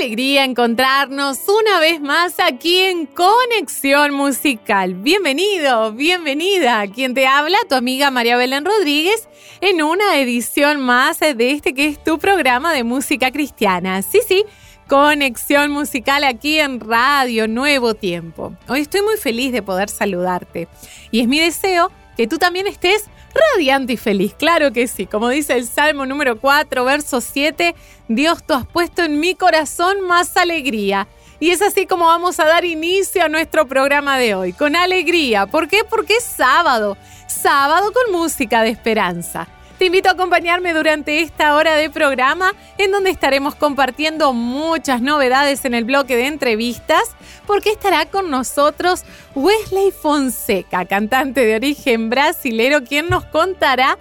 Alegría encontrarnos una vez más aquí en Conexión Musical. Bienvenido, bienvenida. Quien te habla, tu amiga María Belén Rodríguez, en una edición más de este que es tu programa de música cristiana. Sí, sí, Conexión Musical aquí en Radio Nuevo Tiempo. Hoy estoy muy feliz de poder saludarte y es mi deseo que tú también estés radiante y feliz. Claro que sí, como dice el Salmo número 4, verso 7, Dios tú has puesto en mi corazón más alegría. Y es así como vamos a dar inicio a nuestro programa de hoy, con alegría. ¿Por qué? Porque es sábado, sábado con música de esperanza. Te invito a acompañarme durante esta hora de programa en donde estaremos compartiendo muchas novedades en el bloque de entrevistas porque estará con nosotros Wesley Fonseca, cantante de origen brasilero, quien nos contará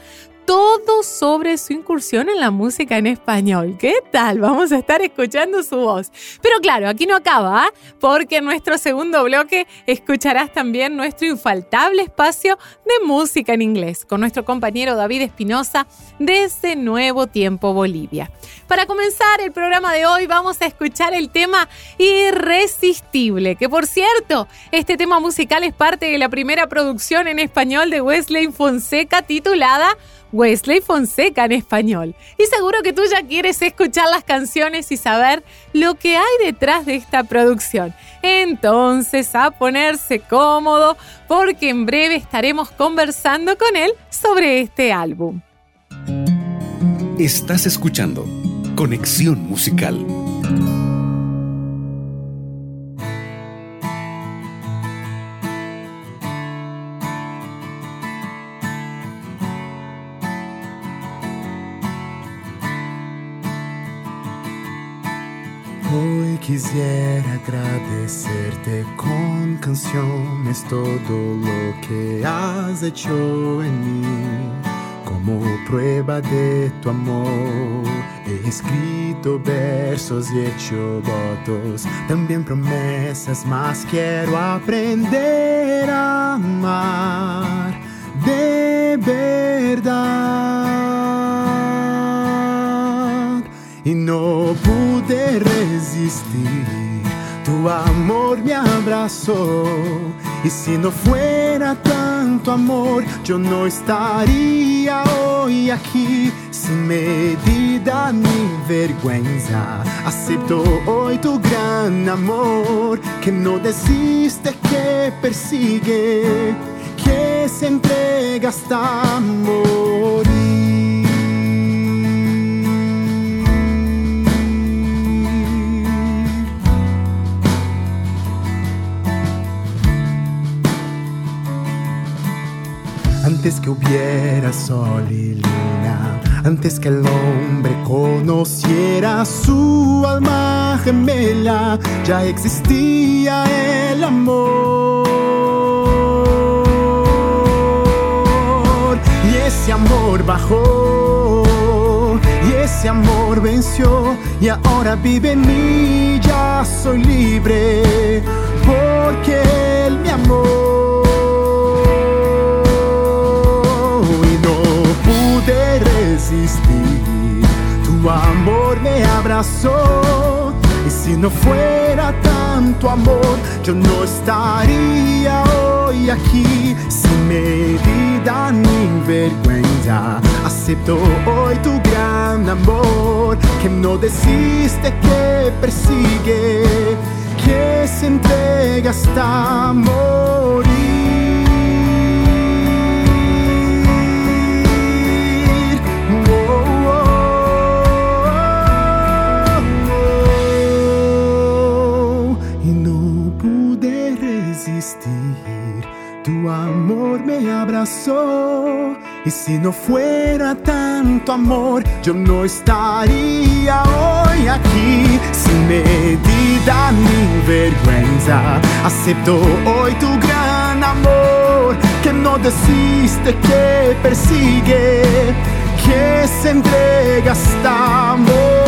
todo sobre su incursión en la música en español. ¿Qué tal? Vamos a estar escuchando su voz. Pero claro, aquí no acaba, ¿ah? porque en nuestro segundo bloque escucharás también nuestro infaltable espacio de música en inglés con nuestro compañero David Espinosa desde Nuevo Tiempo Bolivia. Para comenzar el programa de hoy vamos a escuchar el tema Irresistible, que por cierto, este tema musical es parte de la primera producción en español de Wesley Fonseca titulada Wesley Fonseca en español. Y seguro que tú ya quieres escuchar las canciones y saber lo que hay detrás de esta producción. Entonces, a ponerse cómodo porque en breve estaremos conversando con él sobre este álbum. Estás escuchando Conexión Musical. Quisiera agradecerte con canciones todo lo que has hecho en mí. Como prueba de tu amor, he escrito versos y hecho votos, también promesas, más quiero aprender a amar de verdad. Y no pude resistir. Tu amor me abrazó. Y si no fuera tanto amor, yo no estaría hoy aquí. Sin medida ni vergüenza, acepto hoy tu gran amor. Que no desiste, que persigue, que se entrega hasta morir. Antes que hubiera sol y luna, antes que el hombre conociera su alma gemela, ya existía el amor. Y ese amor bajó, y ese amor venció, y ahora vive en mí, ya soy libre, porque él me amó. Amor me abrazó. Y si no fuera tanto amor, yo no estaría hoy aquí sin medida ni vergüenza. Acepto hoy tu gran amor, que no desiste, que persigue, que se entrega hasta morir. Y si no fuera tanto amor, yo no estaría hoy aquí sin medida ni vergüenza. Acepto hoy tu gran amor que no desiste, que persigue, que se entrega hasta morir.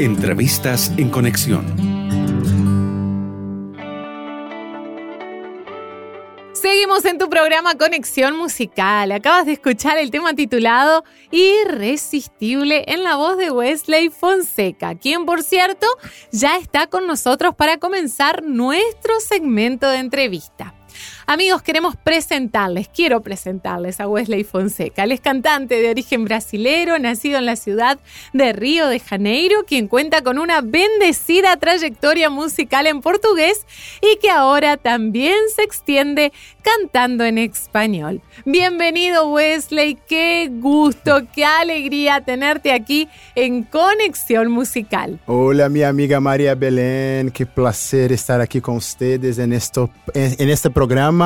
Entrevistas en conexión. Seguimos en tu programa Conexión Musical. Acabas de escuchar el tema titulado Irresistible en la voz de Wesley Fonseca, quien por cierto ya está con nosotros para comenzar nuestro segmento de entrevista. Amigos, queremos presentarles, quiero presentarles a Wesley Fonseca. Él es cantante de origen brasilero, nacido en la ciudad de Río de Janeiro, quien cuenta con una bendecida trayectoria musical en portugués y que ahora también se extiende cantando en español. Bienvenido Wesley, qué gusto, qué alegría tenerte aquí en Conexión Musical. Hola mi amiga María Belén, qué placer estar aquí con ustedes en, en este programa.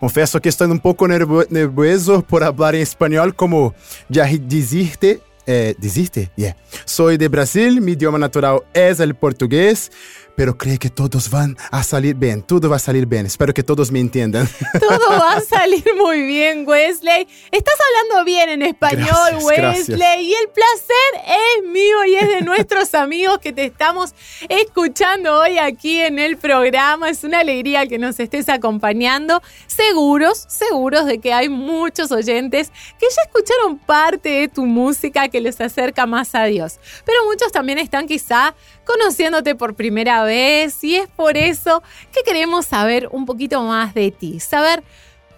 Confesso que estou um pouco nervoso por falar em espanhol, como já diziste. Eh, ¿Diziste? Yeah. Soy de Brasil, mi idioma natural es el portugués, pero creo que todos van a salir bien, todo va a salir bien. Espero que todos me entiendan. Todo va a salir muy bien, Wesley. Estás hablando bien en español, Gracias, Wesley, gracias. y el placer es mío y es de nuestros amigos que te estamos escuchando hoy aquí en el programa. Es una alegría que nos estés acompañando. Seguros, seguros de que hay muchos oyentes que ya escucharon parte de tu música que les acerca más a Dios. Pero muchos también están quizá conociéndote por primera vez y es por eso que queremos saber un poquito más de ti, saber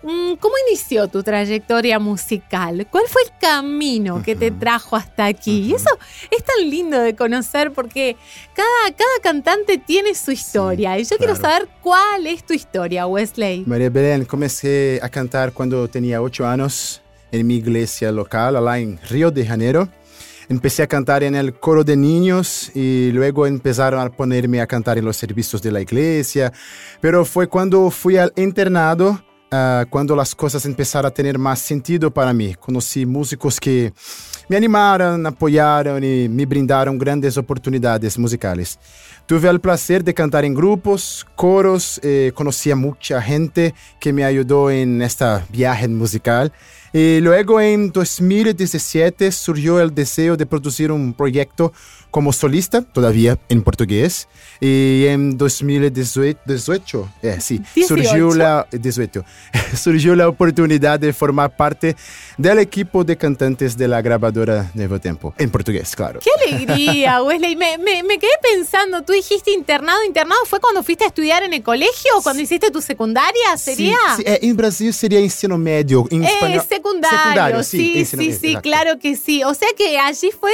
mm, cómo inició tu trayectoria musical, cuál fue el camino que te trajo hasta aquí. Y eso es tan lindo de conocer porque cada, cada cantante tiene su historia y yo quiero saber cuál es tu historia, Wesley. Maria Belén, comecei a cantar quando tinha oito anos em minha igreja local, lá em Rio de Janeiro. Empecé a cantar en el coro de niños y luego empezaron a ponerme a cantar en los servicios de la iglesia. Pero fue cuando fui al internado, ah, cuando las cosas empezaron a tener más sentido para mí. Conocí músicos que me animaron, apoyaron y me brindaron grandes oportunidades musicales. Tuve el placer de cantar en grupos, coros, eh, conocí a mucha gente que me ayudó en esta viaje musical. Y luego en 2017 surgió el deseo de producir un proyecto como solista, todavía en portugués. Y en 2018, 18, eh, sí, 18. surgió la 18, surgió la oportunidad de formar parte del equipo de cantantes de la grabadora Nuevo Tempo, en portugués, claro. ¡Qué alegría, Wesley! Me, me- me quedé pensando, tú dijiste internado, internado fue cuando fuiste a estudiar en el colegio o cuando hiciste tu secundaria, ¿sería? Sí, sí, eh, en Brasil sería ensino medio, en Eh, español. secundario, sí, ensino sí, medio, sí, claro que sí. O sea que allí fue,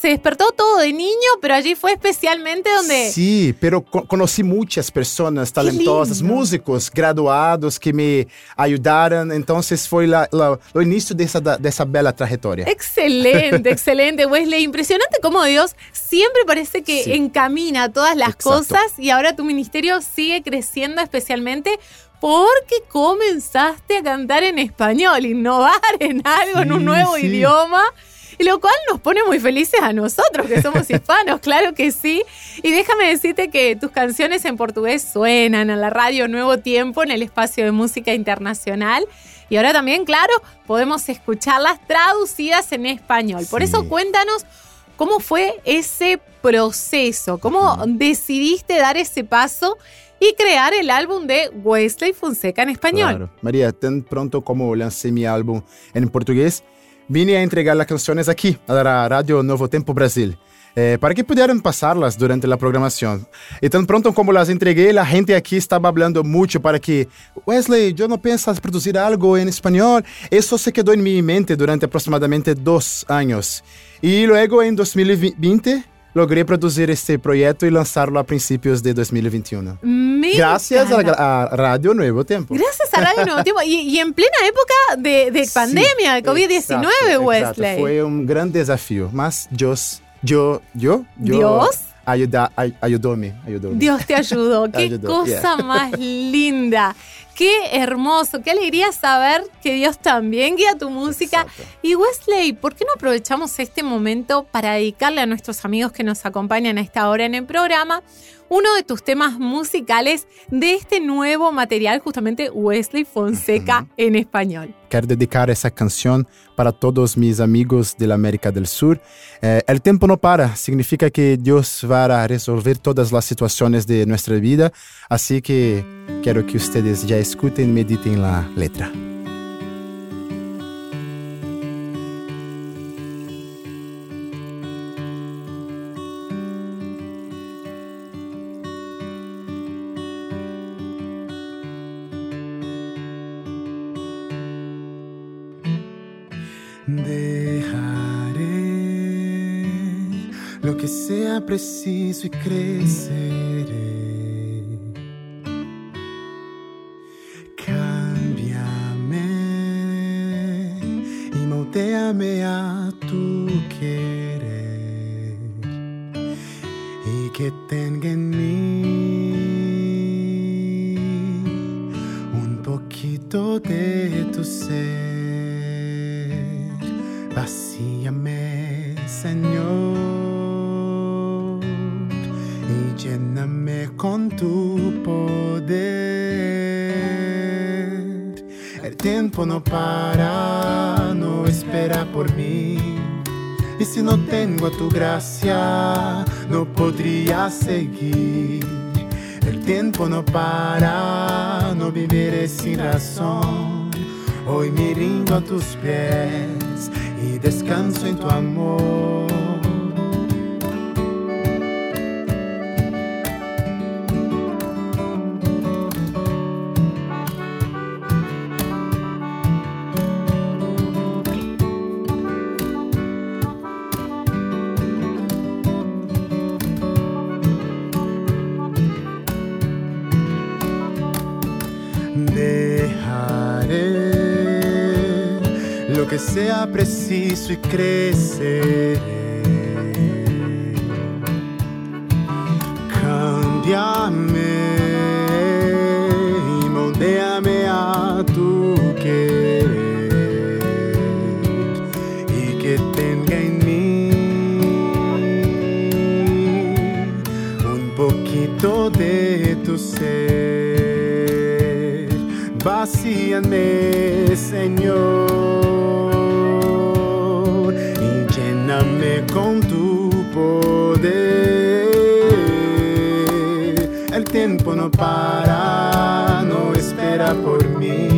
se despertó todo de niño, pero allí fue especialmente donde... Sí, pero co- conocí muchas personas talentosas, músicos graduados que me ayudaron. Entonces fue la, la- lo inicio de esa, de esa bella trayectoria. Excelente, excelente, Wesley. Impresionante cómo Dios siempre parece que Sí. encamina todas las Exacto. cosas y ahora tu ministerio sigue creciendo especialmente porque comenzaste a cantar en español, innovar en algo, en un Sí, nuevo sí. idioma. Y lo cual nos pone muy felices a nosotros que somos hispanos, claro que sí. Y déjame decirte que tus canciones en portugués suenan en la radio Nuevo Tiempo, en el espacio de música internacional. Y ahora también, claro, podemos escucharlas traducidas en español. Por eso cuéntanos cómo fue ese proceso, cómo decidiste dar ese paso y crear el álbum de Wesley Fonseca en español. Claro. María, tan pronto como lancé mi álbum en portugués, vine a entregar las canciones aquí, a la radio Nuevo Tempo Brasil. eh, para que pudieran pasarlas durante la programación. Y tan pronto como las entregué, la gente aquí estaba hablando mucho para que, Wesley, yo no piensas producir algo en español. Eso se quedó en mi mente durante aproximadamente dos años. Y luego en 2020 logré producir este proyecto y lanzarlo a principios de 2021. Me Gracias a, Radio Nuevo Tempo. Radio Tiempo y, en plena época de, pandemia, de COVID-19, Wesley. Fue un gran desafío, más yo, yo, yo, yo Dios ayuda, ayudóme, Dios te ayudó, qué cosa más linda. Qué hermoso, qué alegría saber que Dios también guía tu música. Y Wesley, ¿por qué no aprovechamos este momento para dedicarle a nuestros amigos que nos acompañan a esta hora en el programa uno de tus temas musicales de este nuevo material, justamente Wesley Fonseca en español. Quiero dedicar esa canción para todos mis amigos de la América del Sur. Eh, el tiempo no para, significa que Dios va a resolver todas las situaciones de nuestra vida, así que quiero que ustedes ya escuchen y mediten la letra. Preciso y creceré. Cámbiame y moldeame a tu querer y que tenga en mí un poquito de con tu poder. El tiempo no para, no espera por mí. Y si no tengo tu gracia, no podría seguir. El tiempo no para, no viviré sin razón. Hoy me rindo a tus pies y descanso en tu amor. Preciso y creceré. Cámbiame y moldeame a tu querer y que tenga en mí un poquito de tu ser. Vacíame, Señor. Con tu poder. El tiempo no para, no espera por mí.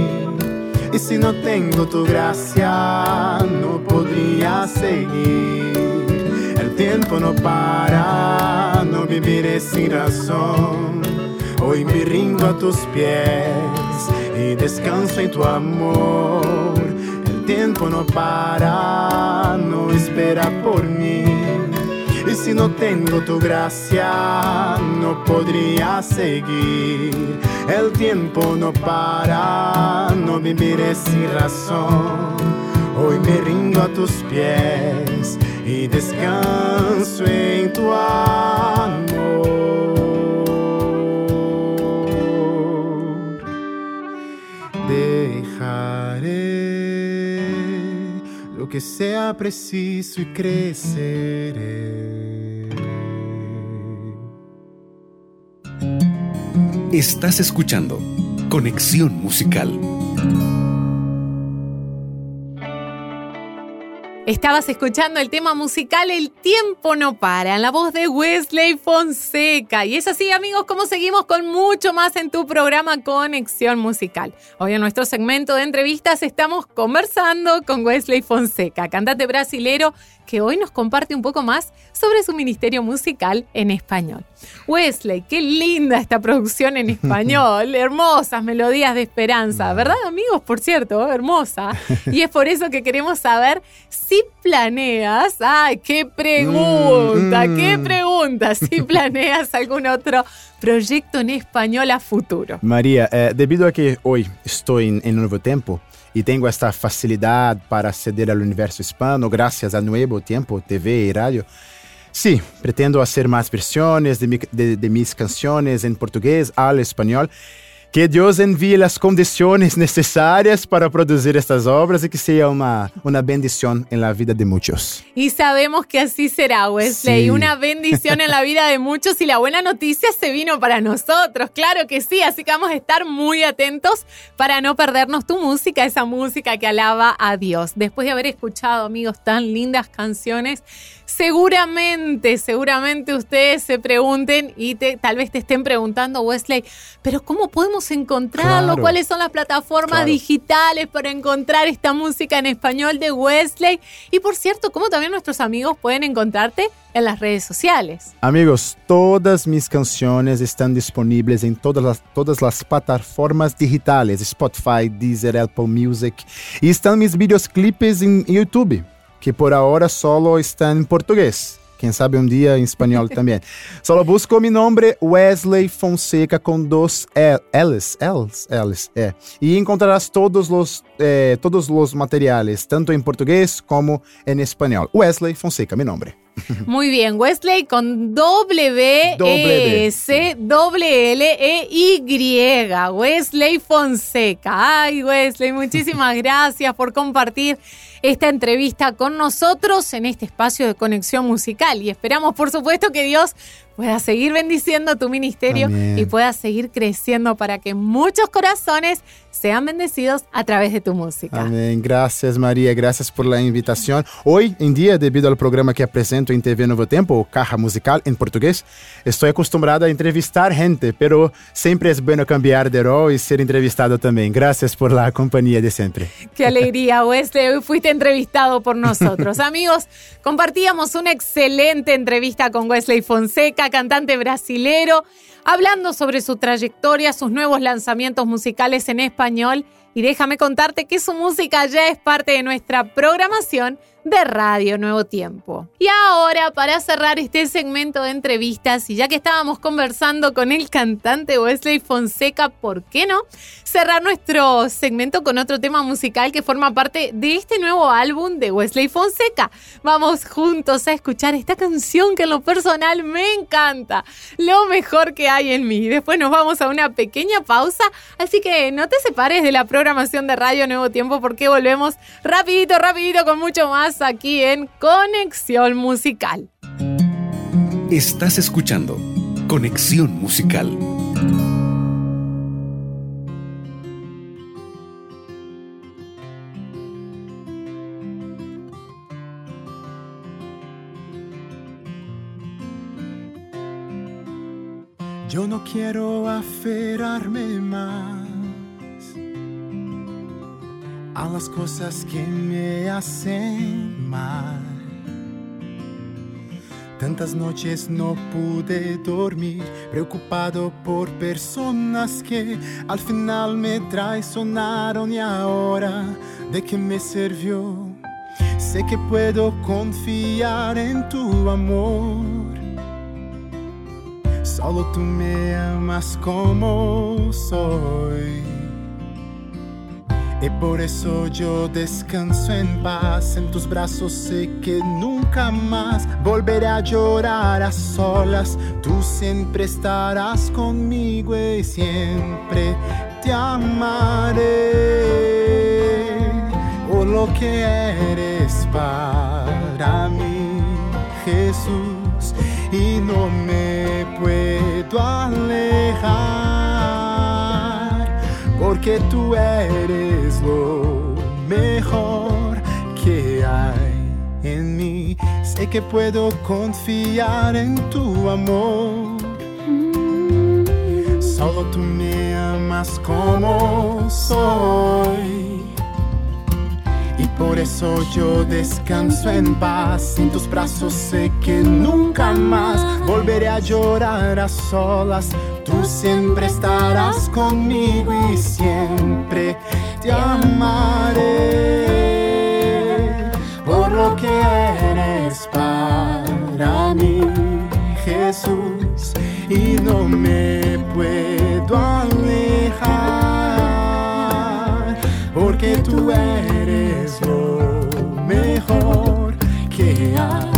Y si no tengo tu gracia, no podría seguir. El tiempo no para, no viviré sin razón. Hoy me rindo a tus pies y descanso en tu amor tiempo no para, no espera por mí. Y si no tengo tu gracia, no podría seguir. El tiempo no para, no viviré sin razón. Hoy me rindo a tus pies y descanso en tu que sea preciso y creceré. Estás escuchando Conexión Musical. Estabas escuchando el tema musical El tiempo no para, en la voz de Wesley Fonseca. Y es así, amigos, como seguimos con mucho más en tu programa Conexión Musical. Hoy en nuestro segmento de entrevistas estamos conversando con Wesley Fonseca, cantante brasilero que hoy nos comparte un poco más sobre su ministerio musical en español. Wesley, qué linda esta producción en español, hermosas melodías de esperanza, ¿verdad amigos? Por cierto, hermosa. Y es por eso que queremos saber si si planeas, ay, qué pregunta, Mm, mm. qué pregunta, si planeas algún otro proyecto en español a futuro. María, eh, debido a que hoy estoy en, en Nuevo Tiempo y tengo esta facilidad para acceder al universo hispano gracias a Nuevo Tiempo, TV y radio, sí, pretendo hacer más versiones de, mi- de- de mis canciones en portugués al español. Que Dios envíe las condiciones necesarias para producir estas obras y que sea una, una bendición en la vida de muchos. Y sabemos que así será, Wesley. Sí. Una bendición en la vida de muchos y la buena noticia se vino para nosotros, claro que sí. Así que vamos a estar muy atentos para no perdernos tu música, esa música que alaba a Dios. Después de haber escuchado, amigos, tan lindas canciones, seguramente, seguramente ustedes se pregunten y te, tal vez te estén preguntando, Wesley, pero ¿cómo podemos encontrarlo? Claro. ¿Cuáles son las plataformas Claro. digitales para encontrar esta música en español de Wesley? Y por cierto, ¿cómo también nuestros amigos pueden encontrarte en las redes sociales? Amigos, todas mis canciones están disponibles en todas las, todas las plataformas digitales, Spotify, Deezer, Apple Music. Y están mis videoclips en YouTube, que por ahora solo están en portugués. Quien sabe un día en español también. Solo busco mi nombre, Wesley Fonseca, con dos L- L's, L's, L's, eh. Y encontrarás todos los, eh, todos los materiales, tanto en portugués como en español. Wesley Fonseca, mi nombre. Muy bien, Wesley con W, W. S, W, L, E, Y. Wesley Fonseca. Ay, Wesley, muchísimas gracias por compartir esta entrevista con nosotros en este espacio de conexión musical. Y esperamos, por supuesto, que Dios pueda seguir bendiciendo tu ministerio Amén. y pueda seguir creciendo para que muchos corazones sean bendecidos a través de tu música. Amém. Graças, Maria. Graças por la invitação. Hoje em dia, devido ao programa que apresento em TV Novo Tempo, o Caja Musical em português, estou acostumado a entrevistar gente, pero sempre é bueno cambiar de rol e ser entrevistado também. Graças por la companhia de sempre. Qué alegría, Wesley. Hoy fuiste entrevistado por nosotros. Amigos, compartíamos una excelente entrevista con Wesley Fonseca, cantante brasilero, hablando sobre su trayectoria, sus nuevos lanzamientos musicales en español. Y déjame contarte que su música ya es parte de nuestra programación de Radio Nuevo Tiempo. Y ahora, para cerrar este segmento de entrevistas, y ya que estábamos conversando con el cantante Wesley Fonseca, ¿por qué no? Cerrar nuestro segmento con otro tema musical que forma parte de este nuevo álbum de Wesley Fonseca. Vamos juntos a escuchar esta canción que en lo personal me encanta, lo mejor que hay en mí. Después nos vamos a una pequeña pausa, así que no te separes de la programación de Radio Nuevo Tiempo porque volvemos rapidito, rapidito con mucho más aquí en Conexión Musical. Estás escuchando Conexión Musical. Yo no quiero aferrarme más a las cosas que me hacen mal. Tantas noches no pude dormir, preocupado por personas que al final me traicionaron y ahora de qué me sirvió. Sé que puedo confiar en tu amor. Solo tú me amas como soy. Y por eso yo descanso en paz. En tus brazos sé que nunca más volveré a llorar a solas. Tú siempre estarás conmigo y siempre te amaré. Por lo que eres para mí, Jesús. Y no me puedo alejar porque tú eres lo mejor que hay en mí. Sé que puedo confiar en tu amor. Solo tú me amas como soy. Y por eso yo descanso en paz. En tus brazos sé que nunca más volveré a llorar a solas. Tú siempre estarás conmigo y siempre te amaré por lo que eres para mí, Jesús, y no me puedo alejar porque tú eres lo mejor que hay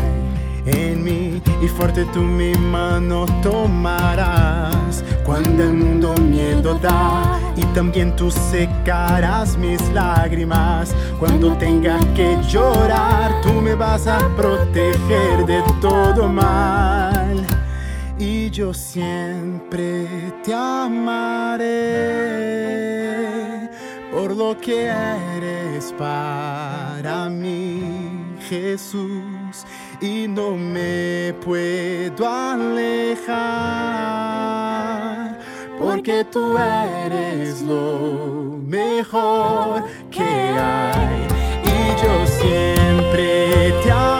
en mí y fuerte tú mi mano tomarás cuando el mundo miedo da y también tú secarás mis lágrimas. Cuando tenga que llorar tú me vas a proteger de todo mal. Y yo siempre te amaré por lo que eres para mí Jesús. Y no me puedo alejar porque tú eres lo mejor que hay. Y yo siempre te amaré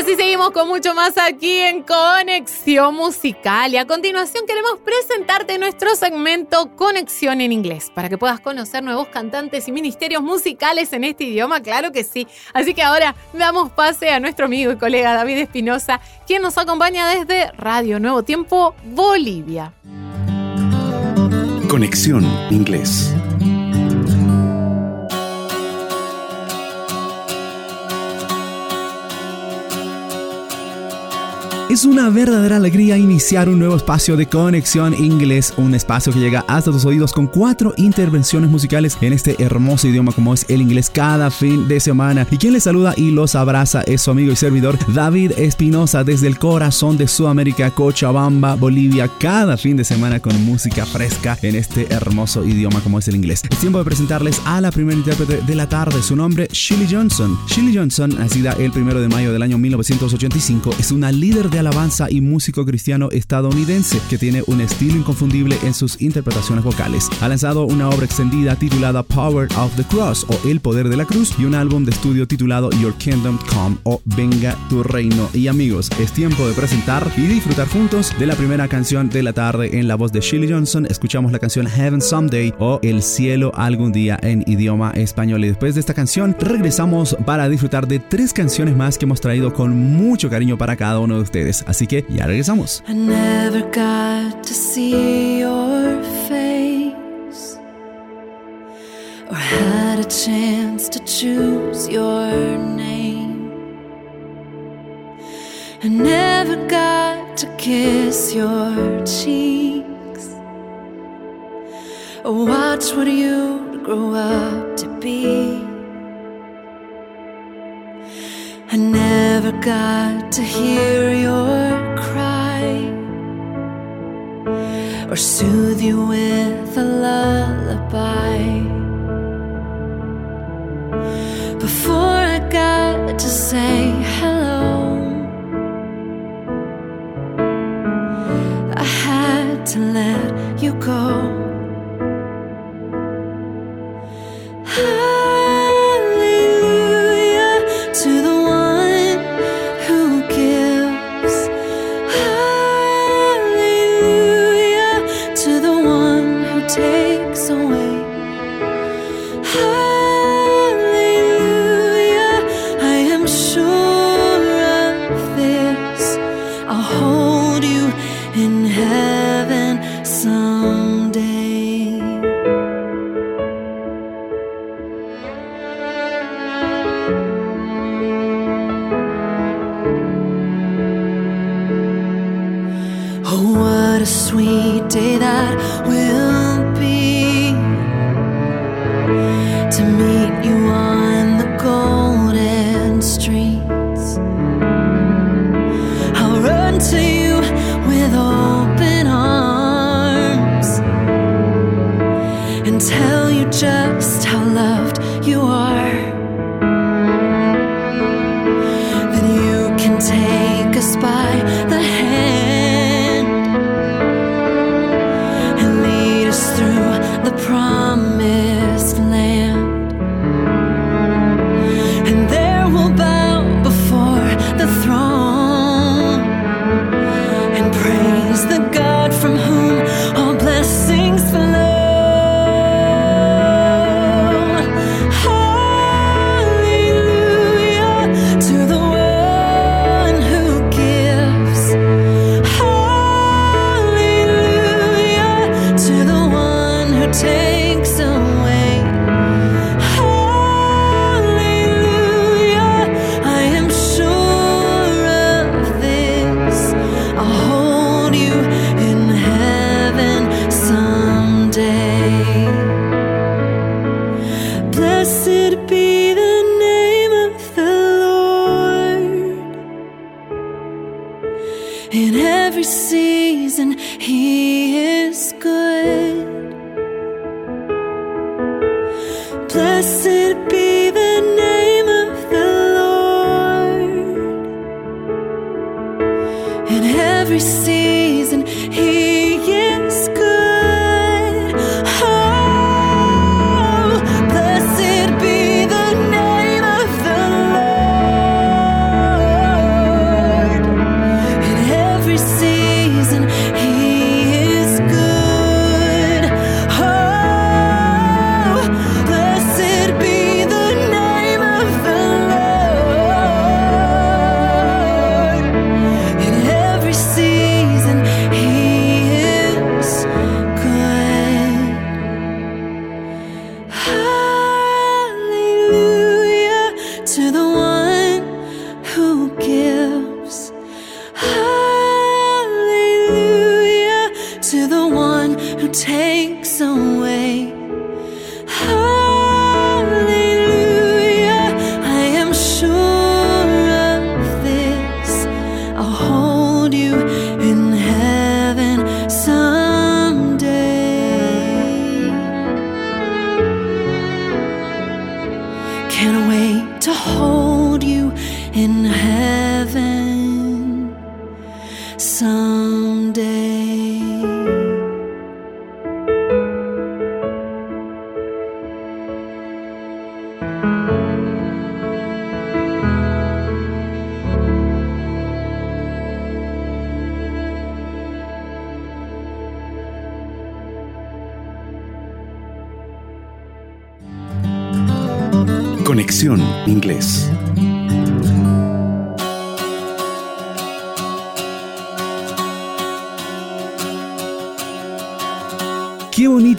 Así seguimos con mucho más aquí en Conexión Musical. Y a continuación queremos presentarte nuestro segmento Conexión en Inglés, para que puedas conocer nuevos cantantes y ministerios musicales en este idioma, claro que sí. Así que ahora damos pase a nuestro amigo y colega David Espinosa, quien nos acompaña desde Radio Nuevo Tiempo, Bolivia. Conexión Inglés. Es una verdadera alegría iniciar un nuevo espacio de conexión inglés, un espacio que llega hasta tus oídos con cuatro intervenciones musicales en este hermoso idioma como es el inglés cada fin de semana. Y quien les saluda y los abraza es su amigo y servidor David Espinosa desde el corazón de Sudamérica, Cochabamba, Bolivia, cada fin de semana con música fresca en este hermoso idioma como es el inglés. Es tiempo de presentarles a la primera intérprete de la tarde, su nombre Shirley Johnson. Shirley Johnson, nacida el primero de mayo del año 1985, es una líder de alabanza y músico cristiano estadounidense que tiene un estilo inconfundible en sus interpretaciones vocales. Ha lanzado una obra extendida titulada Power of the Cross o El Poder de la Cruz y un álbum de estudio titulado Your Kingdom Come o Venga tu Reino. Y amigos, es tiempo de presentar y disfrutar juntos de la primera canción de la tarde en la voz de Shirley Johnson. Escuchamos la canción Heaven Someday o El Cielo algún día en idioma español. Y después de esta canción regresamos para disfrutar de tres canciones más que hemos traído con mucho cariño para cada uno de ustedes. Así que ya regresamos. I never got to see your face or had a chance to choose your name. I never got to kiss your cheeks or watch what you grow up to be. I never got to hear your cry or soothe you with a lullaby. Before I got to say hello, I had to let you go. Hold you in heaven someday.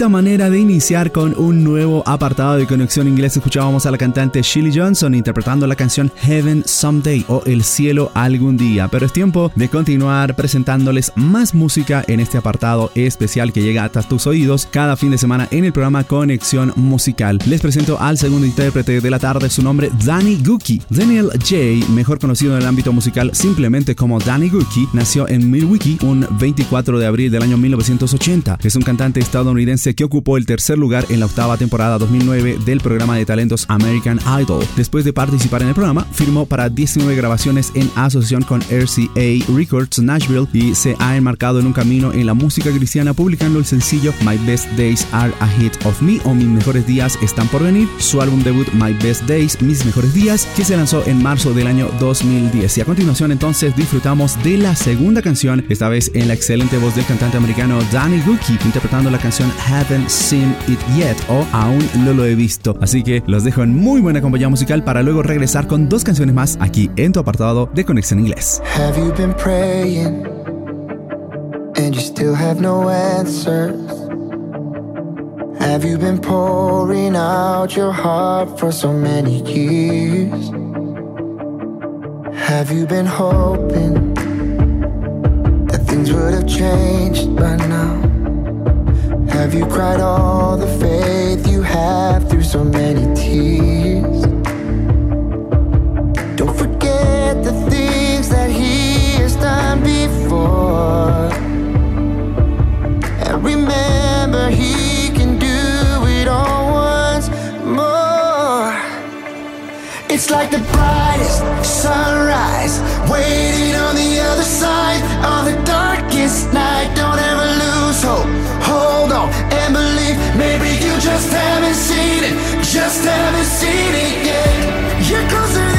Manera de iniciar con un nuevo apartado de Conexión Inglés. Escuchábamos a la cantante Shirley Johnson interpretando la canción Heaven Someday o El cielo algún día. Pero es tiempo de continuar presentándoles más música en este apartado especial que llega hasta tus oídos cada fin de semana en el programa Conexión Musical. Les presento al segundo intérprete de la tarde, su nombre Danny Gookie. Daniel J, mejor conocido en el ámbito musical simplemente como Danny Gookie, nació en Milwaukee un 24 de abril del año 1980. Es un cantante estadounidense que ocupó el tercer lugar en la octava temporada 2009 del programa de talentos American Idol. Después de participar en el programa, firmó para 19 grabaciones en asociación con RCA Records Nashville y se ha enmarcado en un camino en la música cristiana publicando el sencillo My Best Days Are Ahead of Me o Mis Mejores Días Están por Venir, su álbum debut My Best Days, Mis Mejores Días, que se lanzó en marzo del año 2010. Y a continuación entonces disfrutamos de la segunda canción, esta vez en la excelente voz del cantante americano Danny Gookie, interpretando la canción Haven't Seen It Yet o Aún no lo he visto. Así que los dejo en muy buena compañía musical para luego regresar con dos canciones más aquí en tu apartado de Conexión Inglés. Have you been praying and you still have no answers? Have you been pouring out your heart for so many years? Have you been hoping that things would have changed by now. Have you cried all the faith you have through so many tears? Don't forget the things that He has done before. And remember, He It's like the brightest sunrise, waiting on the other side of the darkest night. Don't ever lose hope. Hold on and believe. Maybe you just haven't seen it, just haven't seen it yet. You're closer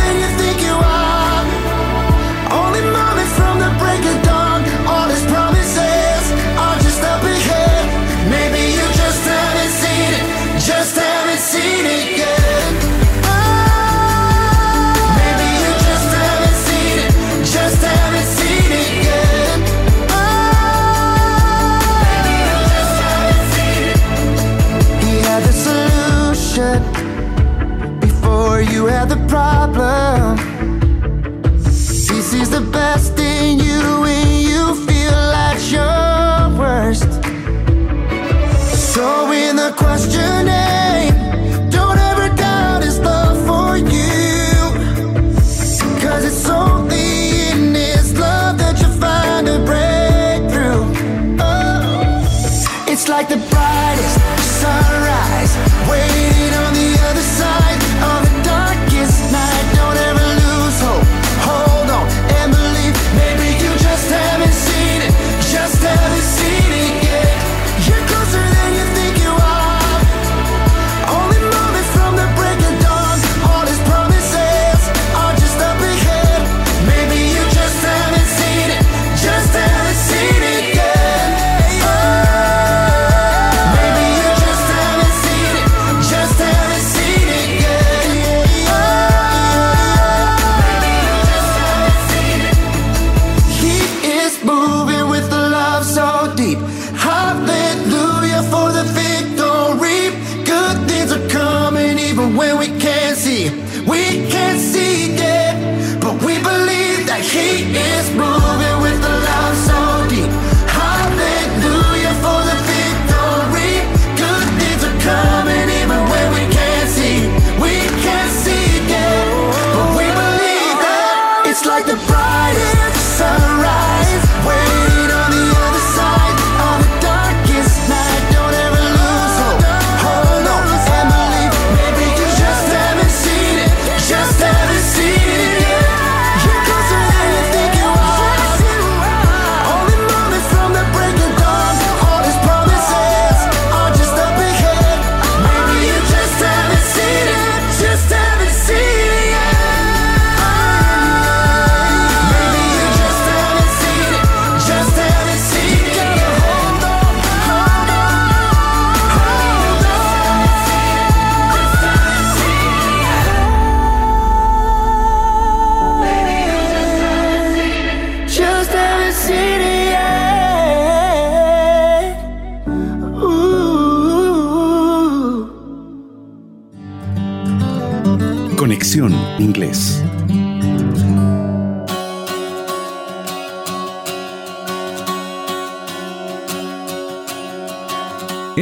Inglés.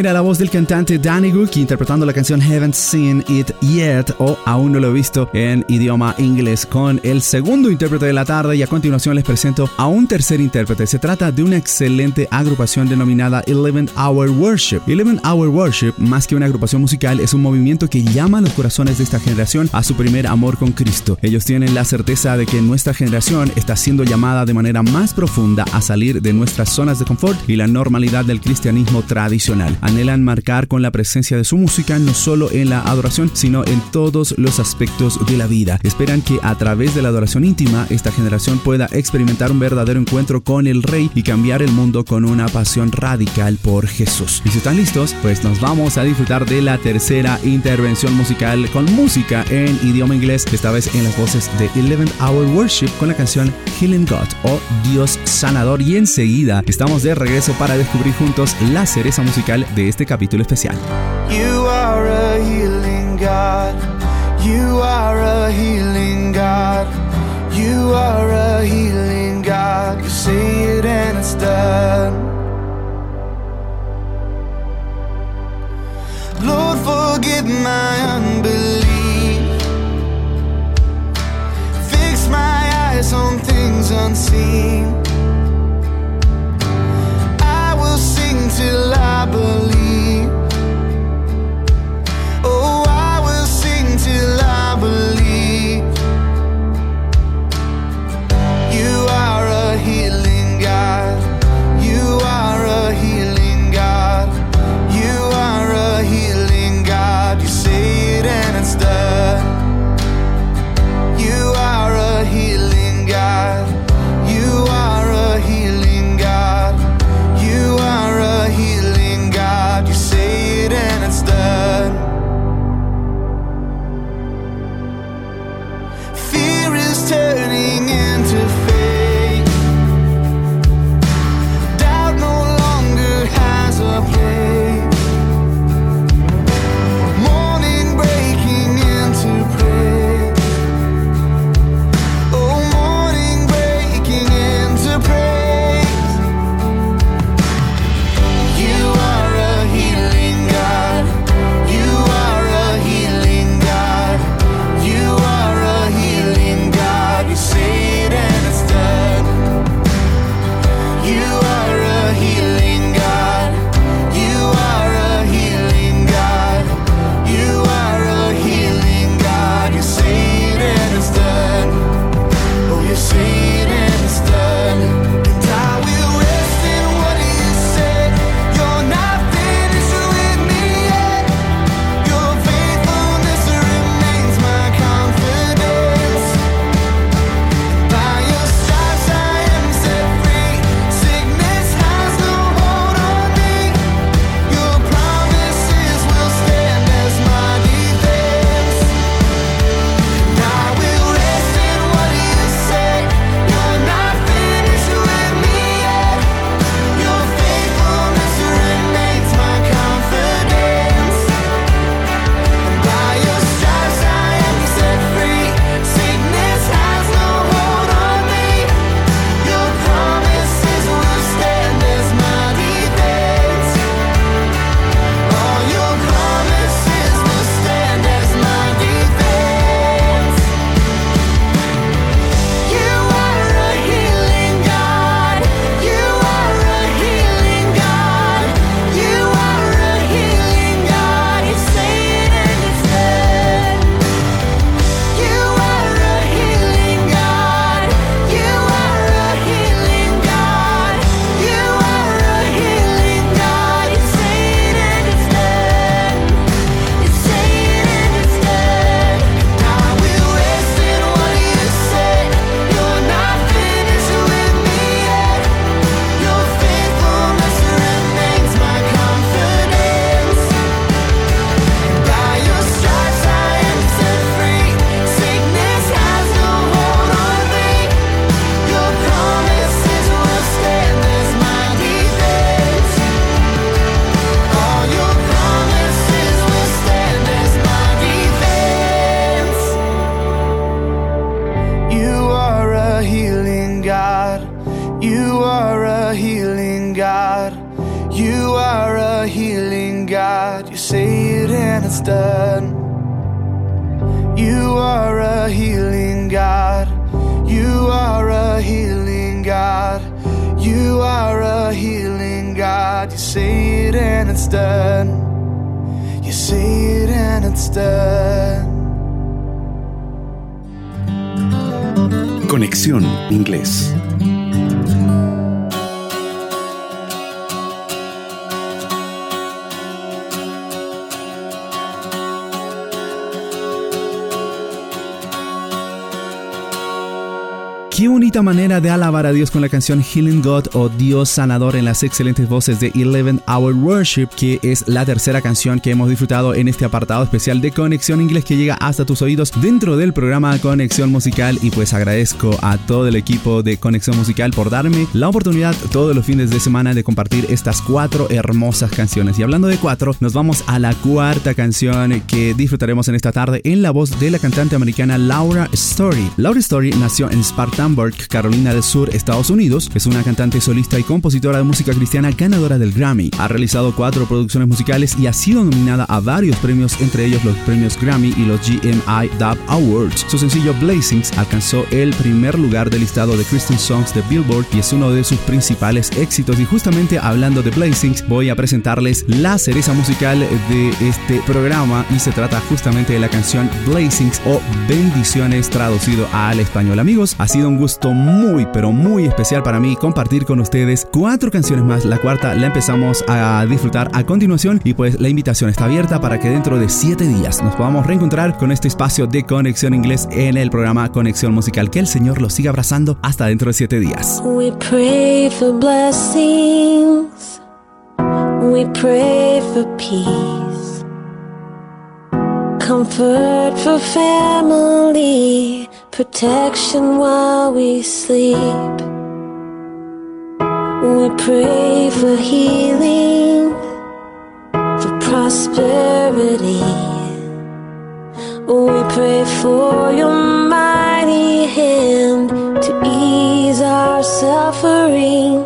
Era la voz del cantante Danny Gook interpretando la canción Haven't Seen It Yet o Aún no lo he visto en idioma inglés con el segundo intérprete de la tarde y a continuación les presento a un tercer intérprete. Se trata de una excelente agrupación denominada Eleven Hour Worship. Eleven Hour Worship, más que una agrupación musical, es un movimiento que llama a los corazones de esta generación a su primer amor con Cristo. Ellos tienen la certeza de que nuestra generación está siendo llamada de manera más profunda a salir de nuestras zonas de confort y la normalidad del cristianismo tradicional. Anhelan marcar con la presencia de su música no solo en la adoración, sino en todos los aspectos de la vida. Esperan que a través de la adoración íntima esta generación pueda experimentar un verdadero encuentro con el Rey y cambiar el mundo con una pasión radical por Jesús. Y si están listos, pues nos vamos a disfrutar de la tercera intervención musical con música en idioma inglés, esta vez en las voces de Eleven Hour Worship con la canción Healing God o Dios Sanador. Y enseguida estamos de regreso para descubrir juntos la cereza musical de de este capítulo especial. You are a healing God. You are a healing God. You are a healing God. You say it and it's done. Lord, forgive my unbelief. Fix my eyes on things unseen. till I believe Qué bonita manera de alabar a Dios con la canción Healing God o Dios Sanador en las excelentes voces de 11 Hour Worship, que es la tercera canción que hemos disfrutado en este apartado especial de Conexión Inglés que llega hasta tus oídos dentro del programa Conexión Musical. Y pues agradezco a todo el equipo de Conexión Musical por darme la oportunidad todos los fines de semana de compartir estas cuatro hermosas canciones. Y hablando de cuatro, nos vamos a la cuarta canción que disfrutaremos en esta tarde en la voz de la cantante americana Laura Story. Laura Story nació en Spartan Spartanburg, Carolina del Sur, Estados Unidos. Es una cantante solista y compositora de música cristiana ganadora del Grammy. Ha realizado cuatro producciones musicales y ha sido nominada a varios premios, entre ellos los premios Grammy y los GMI Dub Awards. Su sencillo Blazings alcanzó el primer lugar del listado de Christian Songs de Billboard y es uno de sus principales éxitos. Y justamente hablando de Blazings, voy a presentarles la cereza musical de este programa y se trata justamente de la canción Blazings o Bendiciones traducido al español. Amigos, ha sido un gusto muy pero muy especial para mí compartir con ustedes cuatro canciones más. La cuarta la empezamos a disfrutar a continuación y pues la invitación está abierta para que dentro de siete días nos podamos reencontrar con este espacio de conexión inglés en el programa Conexión Musical. Que el Señor los siga abrazando hasta dentro de siete días. We pray for blessings. We pray for peace. Comfort for family. Protection while we sleep. We pray for healing. For prosperity. We pray for your mighty hand to ease our suffering.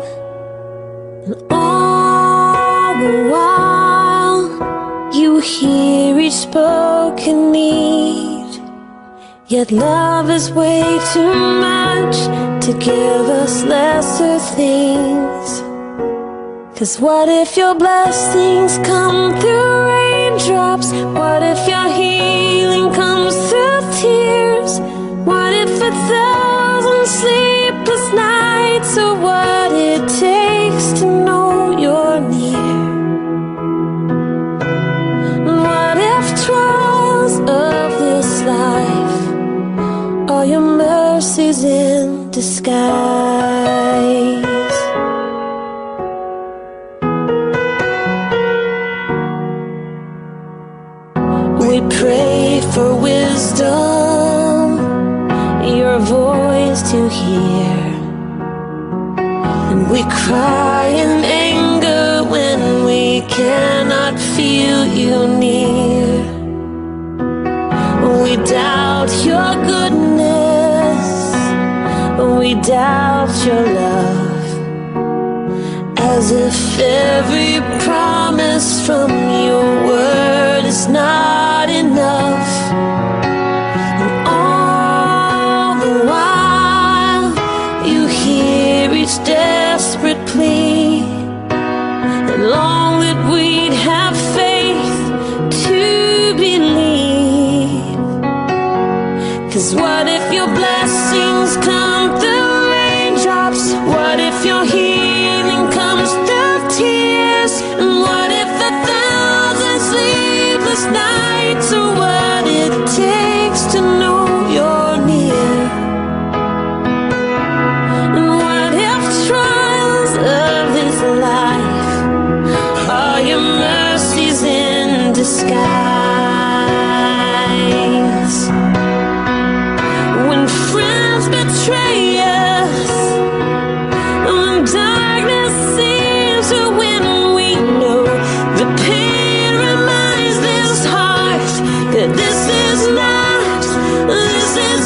And all the while, you hear each spoken need. Yet love is way too much to give us lesser things. Cause what if your blessings come through raindrops? What if your healing comes through tears? What if a thousand sleepless nights are what disguise? We pray for wisdom, your voice to hear. And we cry in anger when we cannot feel you near. We doubt your goodness, we doubt your love. As if every promise from your word is not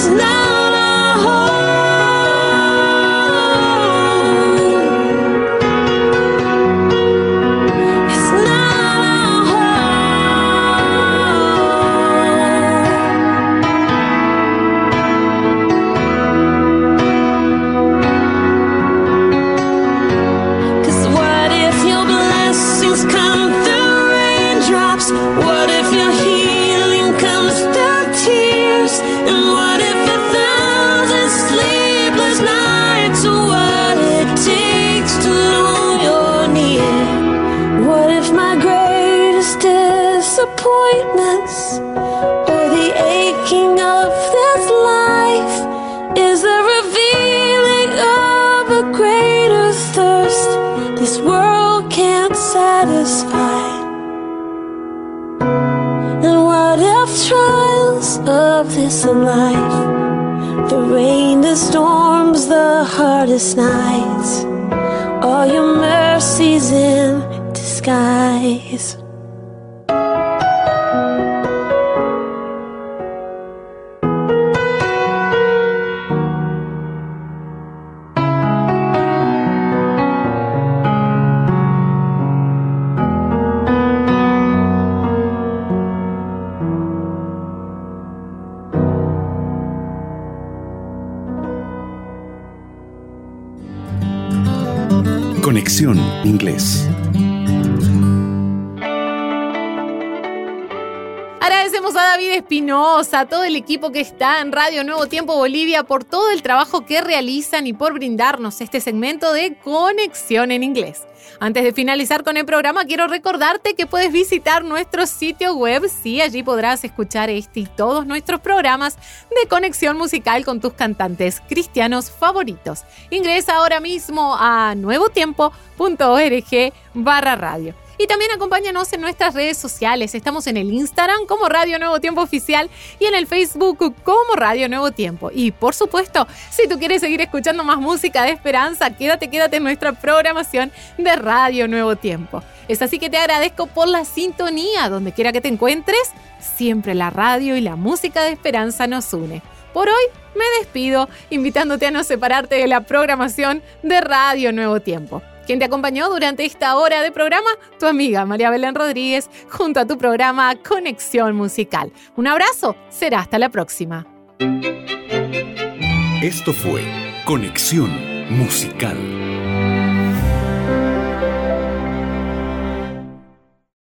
no. Conexión Inglés. David Espinosa, todo el equipo que está en Radio Nuevo Tiempo Bolivia por todo el trabajo que realizan y por brindarnos este segmento de Conexión en Inglés. Antes de finalizar con el programa, quiero recordarte que puedes visitar nuestro sitio web. Sí, allí podrás escuchar este y todos nuestros programas de conexión musical con tus cantantes cristianos favoritos. Ingresa ahora mismo a nuevotiempo.org barra radio. Y también acompáñanos en nuestras redes sociales. Estamos en el Instagram como Radio Nuevo Tiempo Oficial y en el Facebook como Radio Nuevo Tiempo. Y por supuesto, si tú quieres seguir escuchando más música de esperanza, quédate, quédate en nuestra programación de Radio Nuevo Tiempo. Es así que te agradezco por la sintonía, donde quiera que te encuentres. Siempre la radio y la música de esperanza nos une. Por hoy me despido, invitándote a no separarte de la programación de Radio Nuevo Tiempo. Quien te acompañó durante esta hora de programa, tu amiga María Belén Rodríguez, junto a tu programa Conexión Musical. Un abrazo, será hasta la próxima. Esto fue Conexión Musical.